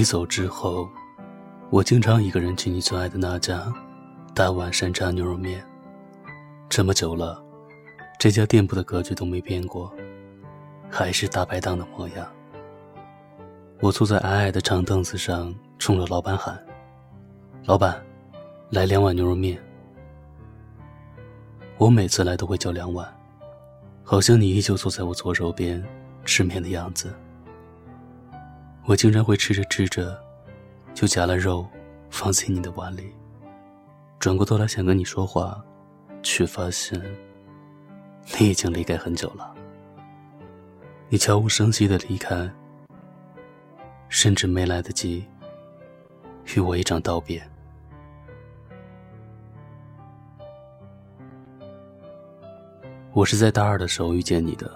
你走之后，我经常一个人去你最爱的那家大碗山楂牛肉面。这么久了，这家店铺的格局都没变过，还是大排档的模样。我坐在矮矮的长凳子上，冲着老板喊：“老板，来两碗牛肉面。”我每次来都会叫两碗，好像你依旧坐在我左手边吃面的样子。我经常会吃着吃着，就夹了肉放进你的碗里，转过头来想跟你说话，却发现你已经离开很久了。你悄无声息的离开，甚至没来得及与我一场道别。我是在大二的时候遇见你的，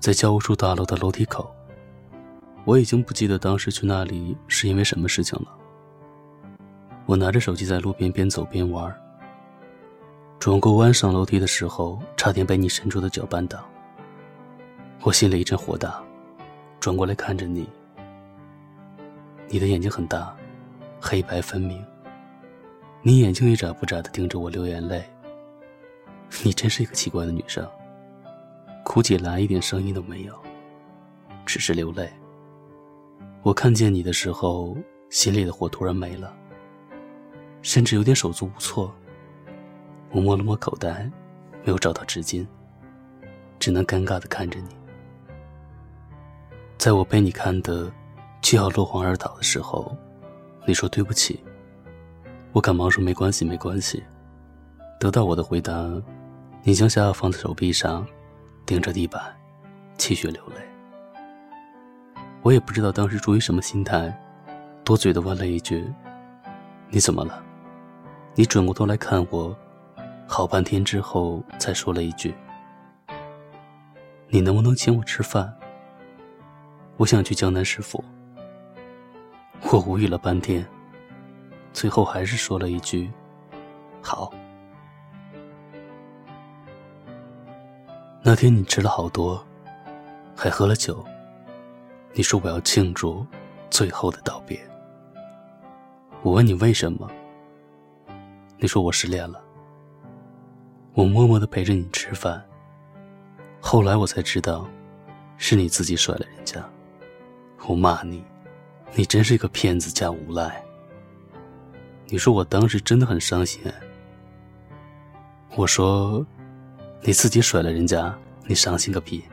在教务处大楼的楼梯口。我已经不记得当时去那里是因为什么事情了。我拿着手机在路边边走边玩。转过弯上楼梯的时候，差点被你伸出的脚绊倒。我心里一阵火大，转过来看着你。你的眼睛很大，黑白分明。你眼睛一眨不眨的盯着我流眼泪。你真是一个奇怪的女生，哭起来一点声音都没有，只是流泪。我看见你的时候，心里的火突然没了，甚至有点手足无措。我摸了摸口袋，没有找到纸巾，只能尴尬的看着你。在我被你看的就要落荒而逃的时候，你说对不起。我赶忙说没关系，没关系。得到我的回答，你将下颚放在手臂上，盯着地板，气血流泪。我也不知道当时出于什么心态，多嘴的问了一句：“你怎么了？”你转过头来看我，好半天之后才说了一句：“你能不能请我吃饭？我想去江南食府。”我无语了半天，最后还是说了一句：“好。”那天你吃了好多，还喝了酒。你说我要庆祝最后的道别。我问你为什么？你说我失恋了。我默默的陪着你吃饭。后来我才知道，是你自己甩了人家。我骂你，你真是一个骗子加无赖。你说我当时真的很伤心。我说，你自己甩了人家，你伤心个屁。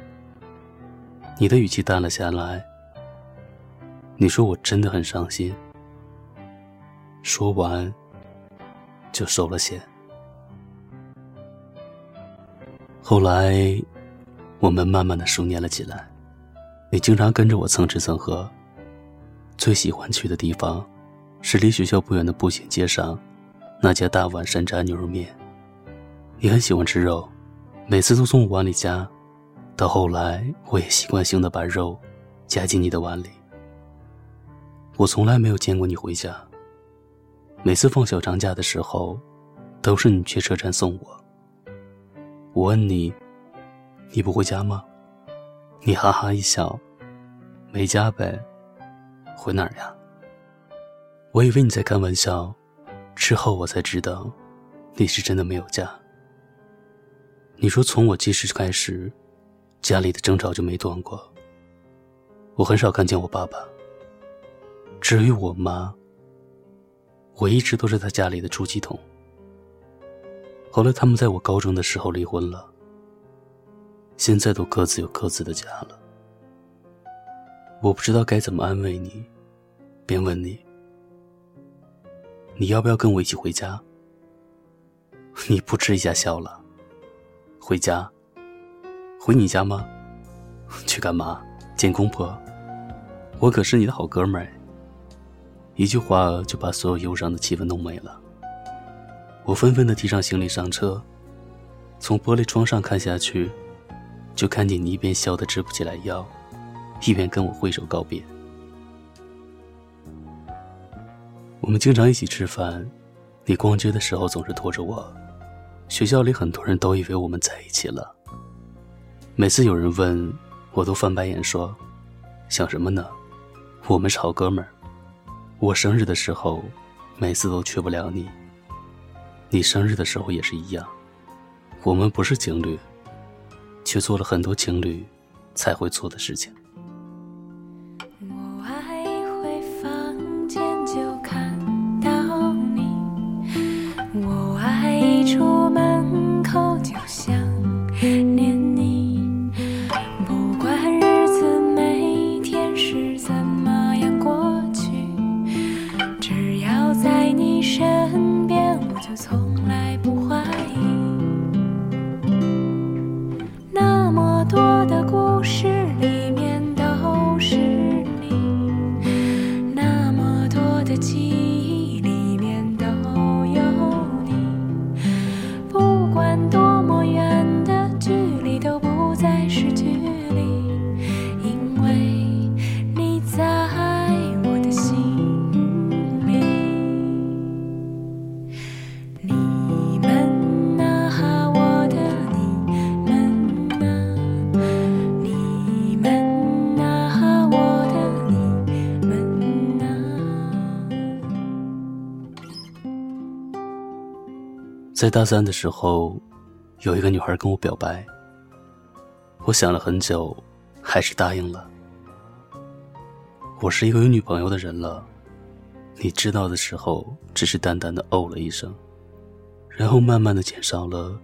你的语气淡了下来。你说我真的很伤心。说完，就收了线。后来，我们慢慢的熟稔了起来。你经常跟着我蹭吃蹭喝。最喜欢去的地方，是离学校不远的步行街上，那家大碗山楂牛肉面。你很喜欢吃肉，每次都从我碗里夹。到后来，我也习惯性的把肉夹进你的碗里。我从来没有见过你回家。每次放小长假的时候，都是你去车站送我。我问你：“你不回家吗？”你哈哈一笑：“没家呗，回哪儿呀？”我以为你在开玩笑，之后我才知道，你是真的没有家。你说从我记事开始，家里的争吵就没断过。我很少看见我爸爸。至于我妈，我一直都是他家里的出气筒。后来他们在我高中的时候离婚了，现在都各自有各自的家了。我不知道该怎么安慰你，便问你：你要不要跟我一起回家？你扑哧一下笑了。回家？回你家吗？去干嘛？见公婆？我可是你的好哥们儿。一句话就把所有忧伤的气氛弄没了。我纷纷的提上行李上车，从玻璃窗上看下去，就看见你一边笑得直不起来腰，一边跟我挥手告别。我们经常一起吃饭，你逛街的时候总是拖着我。学校里很多人都以为我们在一起了。每次有人问，我都翻白眼说：“想什么呢？我们是好哥们儿。我生日的时候，每次都缺不了你。你生日的时候也是一样。我们不是情侣，却做了很多情侣才会做的事情。在大三的时候，有一个女孩跟我表白。我想了很久，还是答应了。我是一个有女朋友的人了，你知道的时候，只是淡淡的哦了一声，然后慢慢的减少了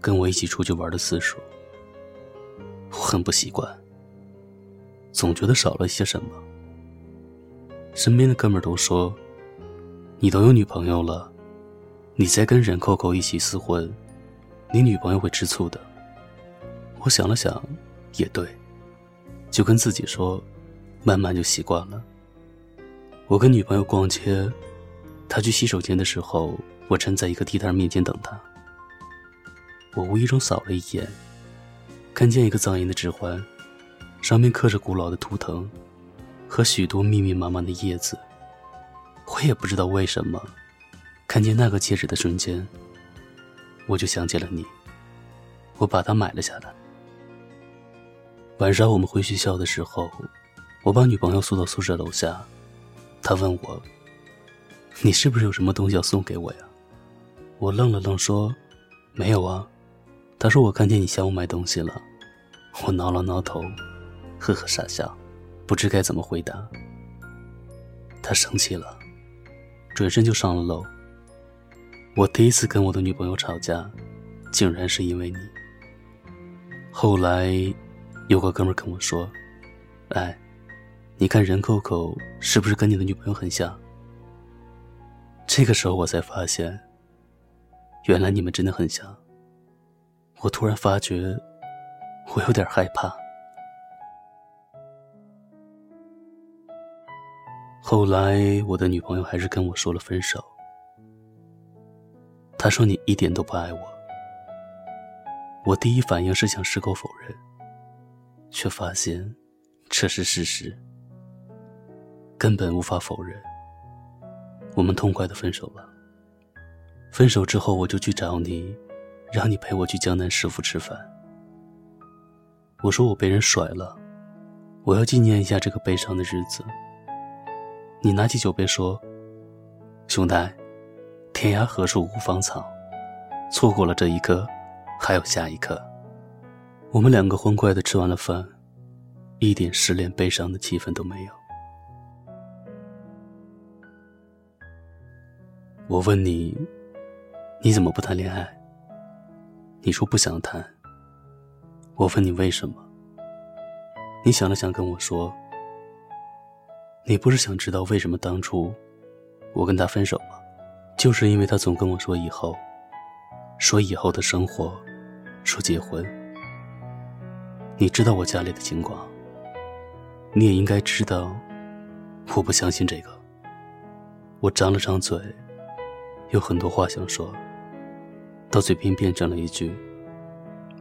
跟我一起出去玩的次数。我很不习惯，总觉得少了一些什么。身边的哥们都说，你都有女朋友了。你在跟任扣扣一起厮混，你女朋友会吃醋的。我想了想，也对，就跟自己说，慢慢就习惯了。我跟女朋友逛街，她去洗手间的时候，我站在一个地摊面前等她。我无意中扫了一眼，看见一个藏银的指环，上面刻着古老的图腾和许多密密麻麻的叶子。我也不知道为什么。看见那个戒指的瞬间，我就想起了你。我把它买了下来。晚上我们回学校的时候，我把女朋友送到宿舍楼下，她问我：“你是不是有什么东西要送给我呀？”我愣了愣说：“没有啊。”她说：“我看见你向我买东西了。”我挠了挠头，呵呵傻笑，不知该怎么回答。她生气了，转身就上了楼。我第一次跟我的女朋友吵架，竟然是因为你。后来，有个哥们跟我说：“哎，你看任扣扣是不是跟你的女朋友很像？”这个时候我才发现，原来你们真的很像。我突然发觉，我有点害怕。后来，我的女朋友还是跟我说了分手。他说你一点都不爱我，我第一反应是想矢口否认，却发现这是事实，根本无法否认。我们痛快的分手吧。分手之后，我就去找你，让你陪我去江南师傅吃饭。我说我被人甩了，我要纪念一下这个悲伤的日子。你拿起酒杯说：“兄弟。”天涯何处无芳草，错过了这一刻，还有下一刻。我们两个欢快的吃完了饭，一点失恋悲伤的气氛都没有。我问你，你怎么不谈恋爱？你说不想谈。我问你为什么？你想了想跟我说，你不是想知道为什么当初我跟他分手吗？就是因为他总跟我说以后，说以后的生活，说结婚。你知道我家里的情况，你也应该知道，我不相信这个。我张了张嘴，有很多话想说，到嘴边变成了一句：“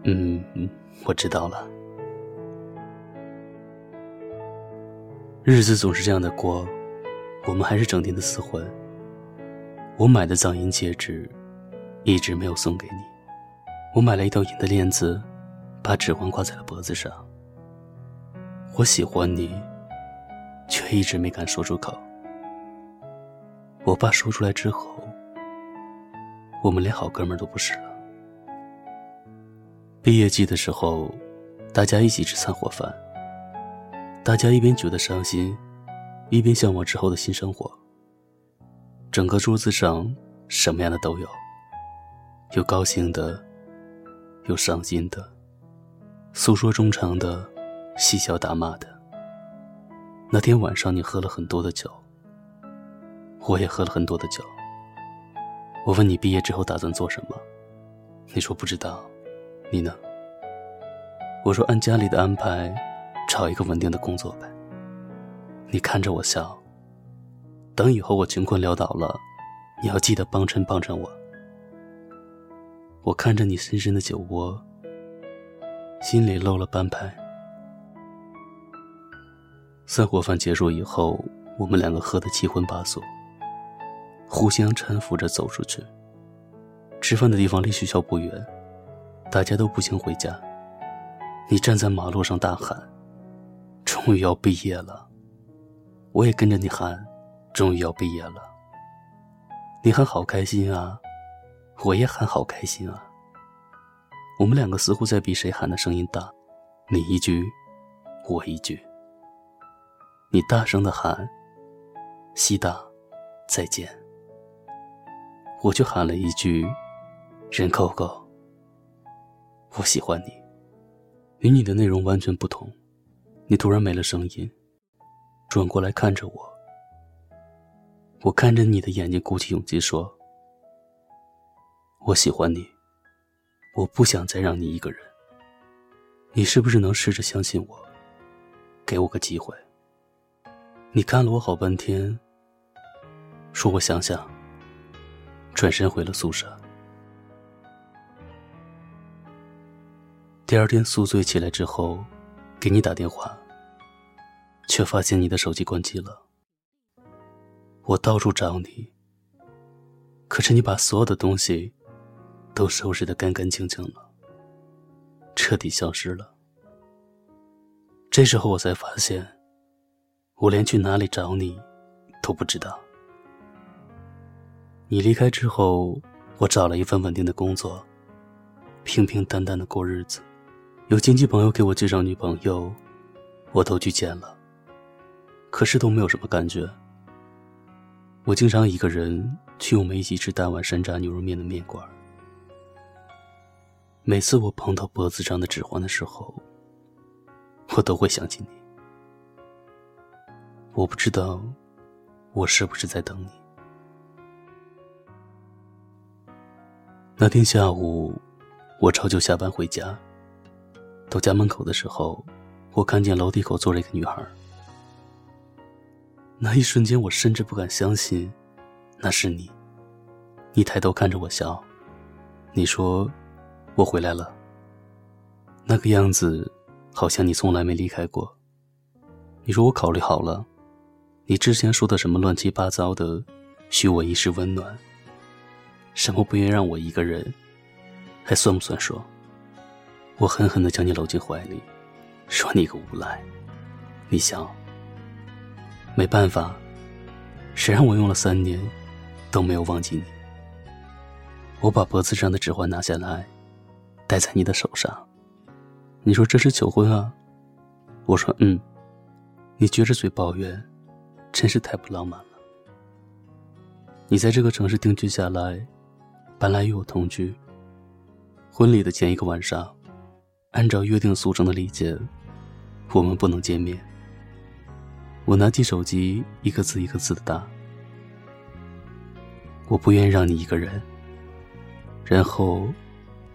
嗯，我知道了。”日子总是这样的过，我们还是整天的厮混。我买的藏银戒指，一直没有送给你。我买了一条银的链子，把指环挂在了脖子上。我喜欢你，却一直没敢说出口。我爸说出来之后，我们连好哥们都不是了。毕业季的时候，大家一起吃散伙饭，大家一边觉得伤心，一边向往之后的新生活。整个桌子上什么样的都有，有高兴的，有伤心的，诉说衷肠的，嬉笑打骂的。那天晚上，你喝了很多的酒，我也喝了很多的酒。我问你毕业之后打算做什么，你说不知道，你呢？我说按家里的安排，找一个稳定的工作呗。你看着我笑。等以后我穷困潦倒了，你要记得帮衬帮衬我。我看着你深深的酒窝，心里漏了半拍。散伙饭结束以后，我们两个喝得七荤八素，互相搀扶着走出去。吃饭的地方离学校不远，大家都步行回家。你站在马路上大喊：“终于要毕业了！”我也跟着你喊。终于要毕业了，你喊好开心啊，我也喊好开心啊。我们两个似乎在比谁喊的声音大，你一句，我一句。你大声的喊“西大，再见”，我就喊了一句“人够够”。我喜欢你，与你的内容完全不同。你突然没了声音，转过来看着我。我看着你的眼睛，鼓起勇气说：“我喜欢你，我不想再让你一个人。你是不是能试着相信我，给我个机会？”你看了我好半天，说我想想，转身回了宿舍。第二天宿醉起来之后，给你打电话，却发现你的手机关机了。我到处找你，可是你把所有的东西都收拾的干干净净了，彻底消失了。这时候我才发现，我连去哪里找你都不知道。你离开之后，我找了一份稳定的工作，平平淡淡的过日子。有亲戚朋友给我介绍女朋友，我都去见了，可是都没有什么感觉。我经常一个人去我们一起吃大碗山楂牛肉面的面馆。每次我碰到脖子上的指环的时候，我都会想起你。我不知道，我是不是在等你？那天下午，我朝九下班回家，到家门口的时候，我看见楼梯口坐着一个女孩。那一瞬间，我甚至不敢相信，那是你。你抬头看着我笑，你说：“我回来了。”那个样子，好像你从来没离开过。你说：“我考虑好了，你之前说的什么乱七八糟的，许我一世温暖，什么不愿让我一个人，还算不算数？”我狠狠地将你搂进怀里，说：“你个无赖！”你笑。没办法，谁让我用了三年，都没有忘记你。我把脖子上的指环拿下来，戴在你的手上。你说这是求婚啊？我说嗯。你撅着嘴抱怨，真是太不浪漫了。你在这个城市定居下来，本来与我同居。婚礼的前一个晚上，按照约定俗成的礼节，我们不能见面。我拿起手机，一个字一个字的打。我不愿让你一个人。然后，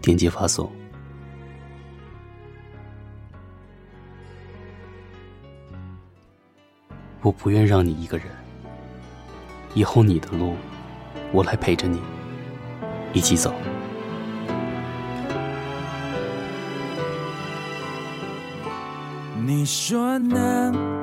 点击发送。我不愿让你一个人。以后你的路，我来陪着你，一起走。你说呢？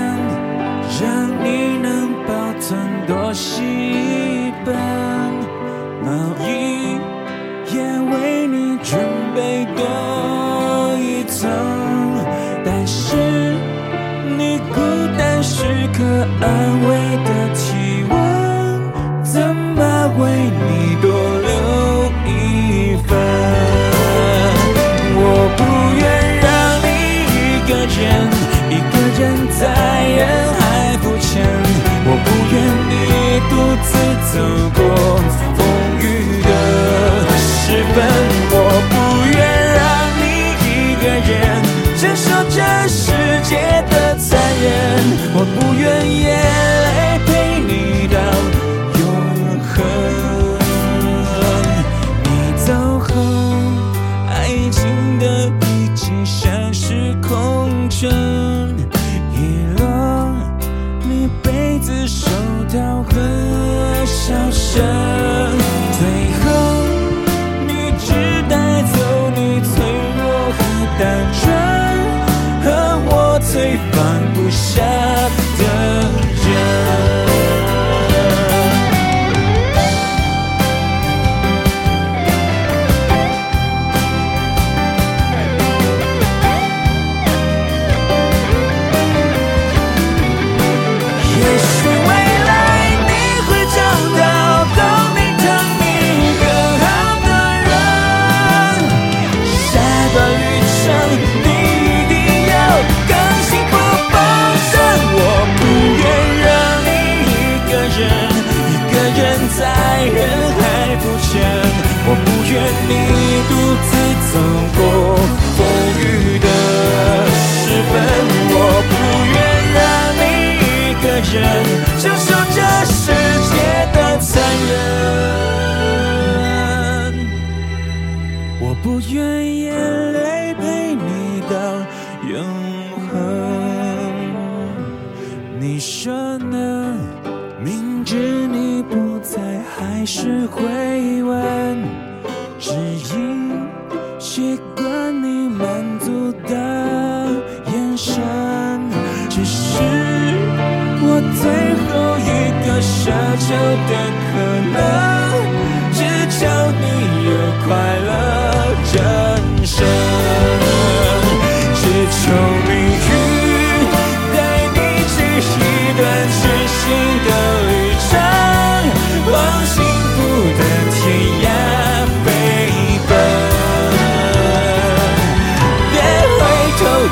安慰的体温，怎么为你多留一份？我不愿让你一个人，一个人在人海浮沉，我不愿你独自走过。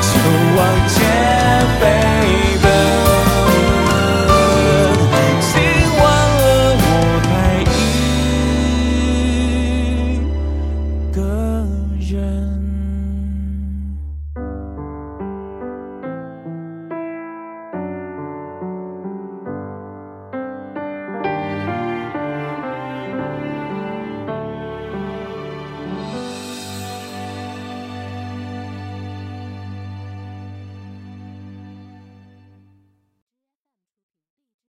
looks for